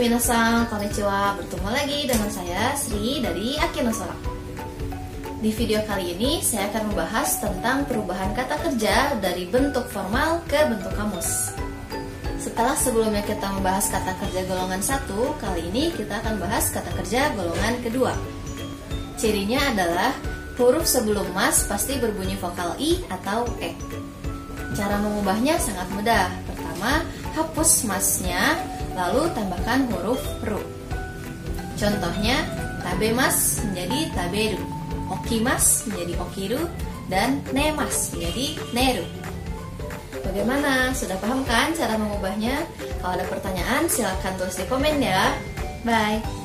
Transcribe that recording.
Minasan, konnichiwa. Bertemu lagi dengan saya Sri dari Akinosora. Di video kali ini saya akan membahas tentang perubahan kata kerja dari bentuk formal ke bentuk kamus. Setelah sebelumnya kita membahas kata kerja golongan satu, kali ini kita akan bahas kata kerja golongan kedua. Cirinya adalah huruf sebelum mas pasti berbunyi vokal i atau e. Cara mengubahnya sangat mudah. Pertama, hapus masnya, lalu tambahkan huruf ru. Contohnya, tabemas menjadi taberu, okimas menjadi okiru, dan nemas menjadi neru. Bagaimana? Sudah paham kan cara mengubahnya? Kalau ada pertanyaan, silahkan tulis di komen ya. Bye!